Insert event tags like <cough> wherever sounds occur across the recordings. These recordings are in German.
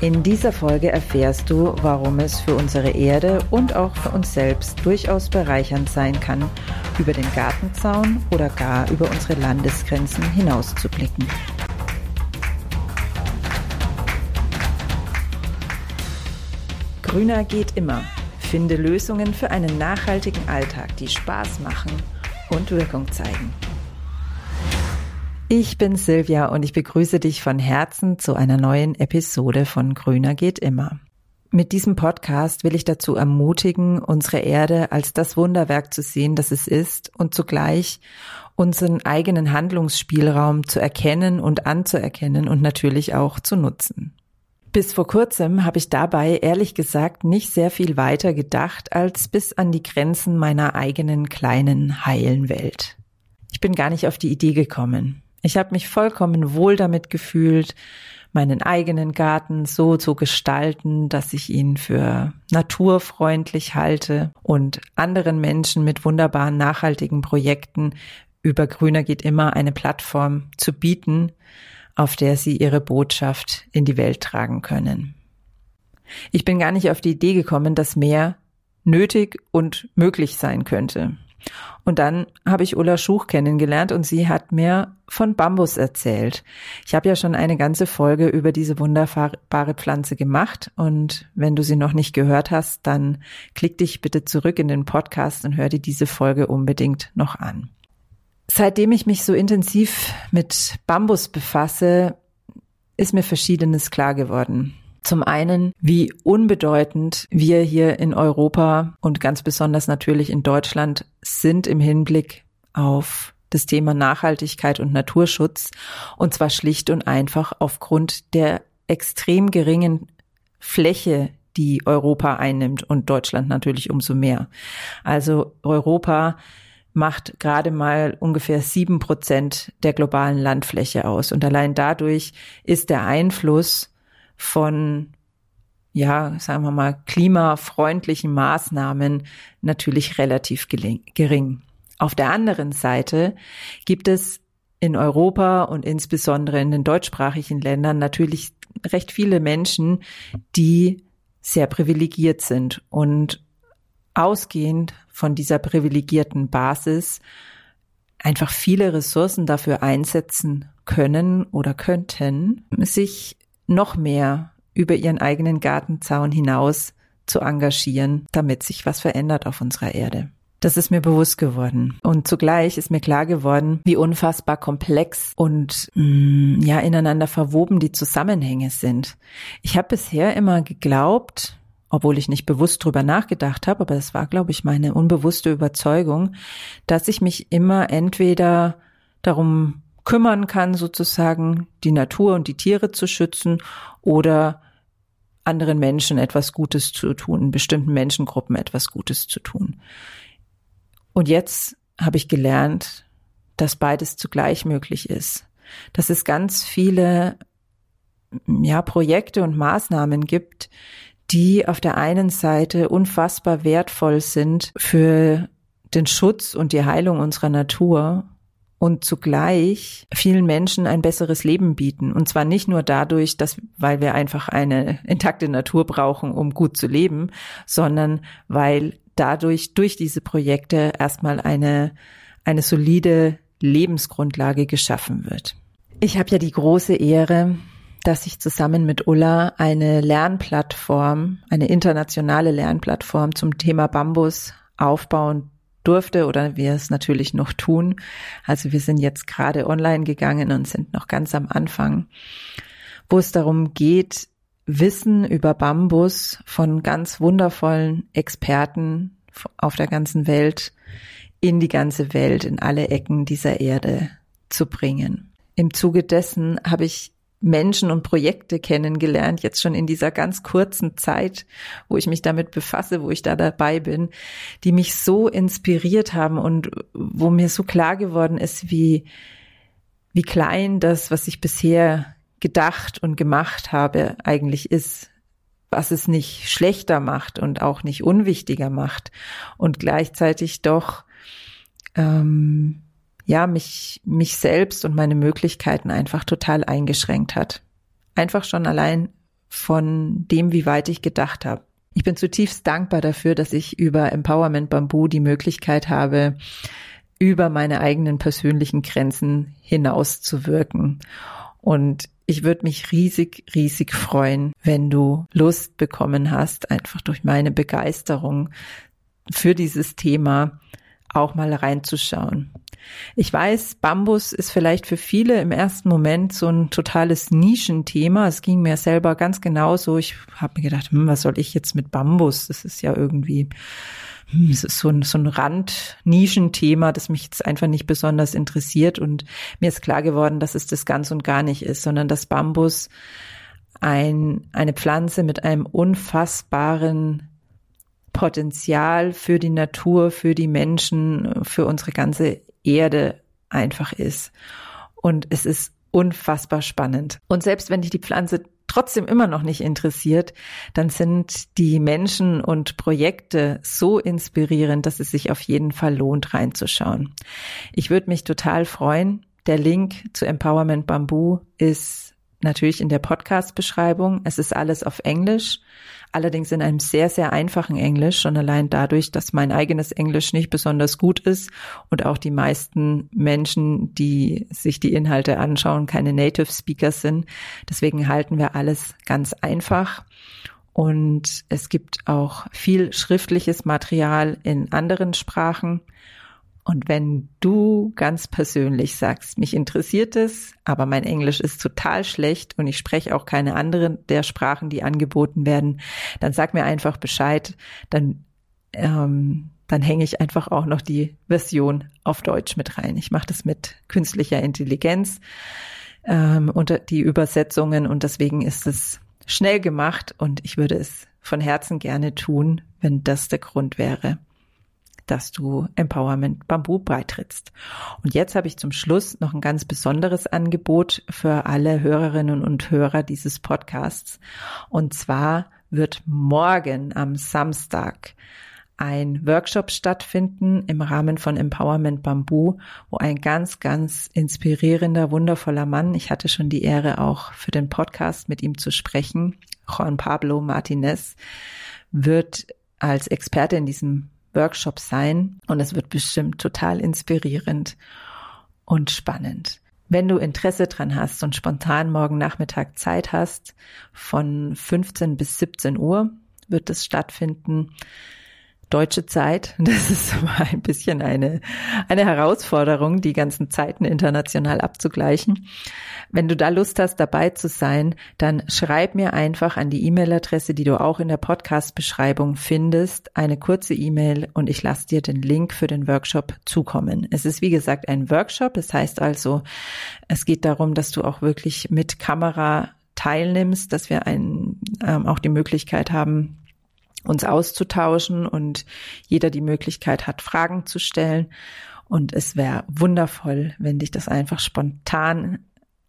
In dieser Folge erfährst du, warum es für unsere Erde und auch für uns selbst durchaus bereichernd sein kann, über den Gartenzaun oder gar über unsere Landesgrenzen hinauszublicken. Grüner geht immer. Finde Lösungen für einen nachhaltigen Alltag, die Spaß machen und Wirkung zeigen. Ich bin Silvia und ich begrüße dich von Herzen zu einer neuen Episode von Grüner geht immer. Mit diesem Podcast will ich dazu ermutigen, unsere Erde als das Wunderwerk zu sehen, das es ist und zugleich unseren eigenen Handlungsspielraum zu erkennen und anzuerkennen und natürlich auch zu nutzen. Bis vor kurzem habe ich dabei ehrlich gesagt nicht sehr viel weiter gedacht als bis an die Grenzen meiner eigenen kleinen heilen Welt. Ich bin gar nicht auf die Idee gekommen. Ich habe mich vollkommen wohl damit gefühlt, meinen eigenen Garten so zu gestalten, dass ich ihn für naturfreundlich halte und anderen Menschen mit wunderbaren nachhaltigen Projekten über Grüner geht immer eine Plattform zu bieten, auf der sie ihre Botschaft in die Welt tragen können. Ich bin gar nicht auf die Idee gekommen, dass mehr nötig und möglich sein könnte. Und dann habe ich Ulla Schuch kennengelernt und sie hat mir von Bambus erzählt. Ich habe ja schon eine ganze Folge über diese wunderbare Pflanze gemacht und wenn du sie noch nicht gehört hast, dann klick dich bitte zurück in den Podcast und hör dir diese Folge unbedingt noch an. Seitdem ich mich so intensiv mit Bambus befasse, ist mir Verschiedenes klar geworden. Zum einen, wie unbedeutend wir hier in Europa und ganz besonders natürlich in Deutschland sind im Hinblick auf das Thema Nachhaltigkeit und Naturschutz. Und zwar schlicht und einfach aufgrund der extrem geringen Fläche, die Europa einnimmt und Deutschland natürlich umso mehr. Also Europa macht gerade mal ungefähr sieben Prozent der globalen Landfläche aus. Und allein dadurch ist der Einfluss von ja, sagen wir mal, klimafreundlichen Maßnahmen natürlich relativ gering. Auf der anderen Seite gibt es in Europa und insbesondere in den deutschsprachigen Ländern natürlich recht viele Menschen, die sehr privilegiert sind und ausgehend von dieser privilegierten Basis einfach viele Ressourcen dafür einsetzen können oder könnten, sich noch mehr über ihren eigenen Gartenzaun hinaus zu engagieren, damit sich was verändert auf unserer Erde. Das ist mir bewusst geworden. Und zugleich ist mir klar geworden, wie unfassbar komplex und mh, mm, ja ineinander verwoben die Zusammenhänge sind. Ich habe bisher immer geglaubt, obwohl ich nicht bewusst drüber nachgedacht habe, aber das war, glaube ich, meine unbewusste Überzeugung, dass ich mich immer entweder darum kümmern kann, sozusagen die Natur und die Tiere zu schützen oder anderen Menschen etwas Gutes zu tun, bestimmten Menschengruppen etwas Gutes zu tun. Und jetzt habe ich gelernt, dass beides zugleich möglich ist. Dass es ganz viele ja, Projekte und Maßnahmen gibt, die auf der einen Seite unfassbar wertvoll sind für den Schutz und die Heilung unserer Natur und zugleich vielen Menschen ein besseres Leben bieten. Und zwar nicht nur dadurch, dass, weil wir einfach eine intakte Natur brauchen, um gut zu leben, sondern weil dadurch durch diese Projekte erstmal eine, eine solide Lebensgrundlage geschaffen wird. Ich habe ja die große Ehre, dass ich zusammen mit Ulla eine Lernplattform, eine internationale Lernplattform zum Thema Bambus aufbauen durfte oder wir es natürlich noch tun. Also wir sind jetzt gerade online gegangen und sind noch ganz am Anfang, wo es darum geht, Wissen über Bambus von ganz wundervollen Experten auf der ganzen Welt in die ganze Welt, in alle Ecken dieser Erde zu bringen. Im Zuge dessen habe ich Menschen und Projekte kennengelernt, jetzt schon in dieser ganz kurzen Zeit, wo ich mich damit befasse, wo ich da dabei bin, die mich so inspiriert haben und wo mir so klar geworden ist, wie, wie klein das, was ich bisher gedacht und gemacht habe, eigentlich ist, was es nicht schlechter macht und auch nicht unwichtiger macht. Und gleichzeitig doch ähm, ja, mich, mich selbst und meine Möglichkeiten einfach total eingeschränkt hat. Einfach schon allein von dem, wie weit ich gedacht habe. Ich bin zutiefst dankbar dafür, dass ich über Empowerment Bamboo die Möglichkeit habe, über meine eigenen persönlichen Grenzen hinaus zu wirken. Und ich würde mich riesig, riesig freuen, wenn du Lust bekommen hast, einfach durch meine Begeisterung für dieses Thema auch mal reinzuschauen. Ich weiß, Bambus ist vielleicht für viele im ersten Moment so ein totales Nischenthema. Es ging mir selber ganz genauso. Ich habe mir gedacht, hm, was soll ich jetzt mit Bambus? Das ist ja irgendwie hm, es ist so ein, so ein Rand-Nischenthema, das mich jetzt einfach nicht besonders interessiert. Und mir ist klar geworden, dass es das ganz und gar nicht ist, sondern dass Bambus ein, eine Pflanze mit einem unfassbaren Potenzial für die Natur, für die Menschen, für unsere ganze Erde einfach ist. Und es ist unfassbar spannend. Und selbst wenn dich die Pflanze trotzdem immer noch nicht interessiert, dann sind die Menschen und Projekte so inspirierend, dass es sich auf jeden Fall lohnt, reinzuschauen. Ich würde mich total freuen. Der Link zu Empowerment Bamboo ist natürlich in der Podcast-Beschreibung. Es ist alles auf Englisch, allerdings in einem sehr, sehr einfachen Englisch, schon allein dadurch, dass mein eigenes Englisch nicht besonders gut ist und auch die meisten Menschen, die sich die Inhalte anschauen, keine Native Speaker sind. Deswegen halten wir alles ganz einfach. Und es gibt auch viel schriftliches Material in anderen Sprachen. Und wenn du ganz persönlich sagst, mich interessiert es, aber mein Englisch ist total schlecht und ich spreche auch keine anderen der Sprachen, die angeboten werden, dann sag mir einfach Bescheid, dann ähm, dann hänge ich einfach auch noch die Version auf Deutsch mit rein. Ich mache das mit künstlicher Intelligenz ähm, unter die Übersetzungen und deswegen ist es schnell gemacht und ich würde es von Herzen gerne tun, wenn das der Grund wäre dass du Empowerment Bamboo beitrittst. Und jetzt habe ich zum Schluss noch ein ganz besonderes Angebot für alle Hörerinnen und Hörer dieses Podcasts. Und zwar wird morgen am Samstag ein Workshop stattfinden im Rahmen von Empowerment Bamboo, wo ein ganz, ganz inspirierender, wundervoller Mann, ich hatte schon die Ehre auch für den Podcast mit ihm zu sprechen, Juan Pablo Martinez, wird als Experte in diesem Workshop sein und es wird bestimmt total inspirierend und spannend. Wenn du Interesse dran hast und spontan morgen Nachmittag Zeit hast, von 15 bis 17 Uhr wird es stattfinden deutsche Zeit. <laughs> Das ist aber ein bisschen eine, eine Herausforderung, die ganzen Zeiten international abzugleichen. Wenn du da Lust hast, dabei zu sein, dann schreib mir einfach an die E-Mail-Adresse, die du auch in der Podcast-Beschreibung findest, eine kurze E-Mail und ich lasse dir den Link für den Workshop zukommen. Es ist wie gesagt ein Workshop. Das heißt also, es geht darum, dass du auch wirklich mit Kamera teilnimmst, dass wir ein, ähm, auch die Möglichkeit haben, uns auszutauschen und jeder die Möglichkeit hat, Fragen zu stellen. Und es wäre wundervoll, wenn dich das einfach spontan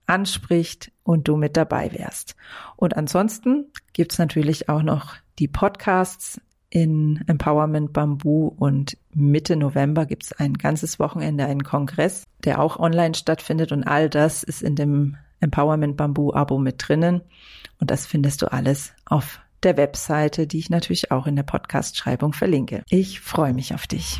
anspricht und du mit dabei wärst. Und ansonsten gibt's natürlich auch noch die Podcasts in Empowerment Bamboo und Mitte November gibt's ein ganzes Wochenende einen Kongress, der auch online stattfindet und all das ist in dem Empowerment Bamboo Abo mit drinnen und das findest du alles auf der Webseite, die ich natürlich auch in der Podcast-Schreibung verlinke. Ich freue mich auf dich.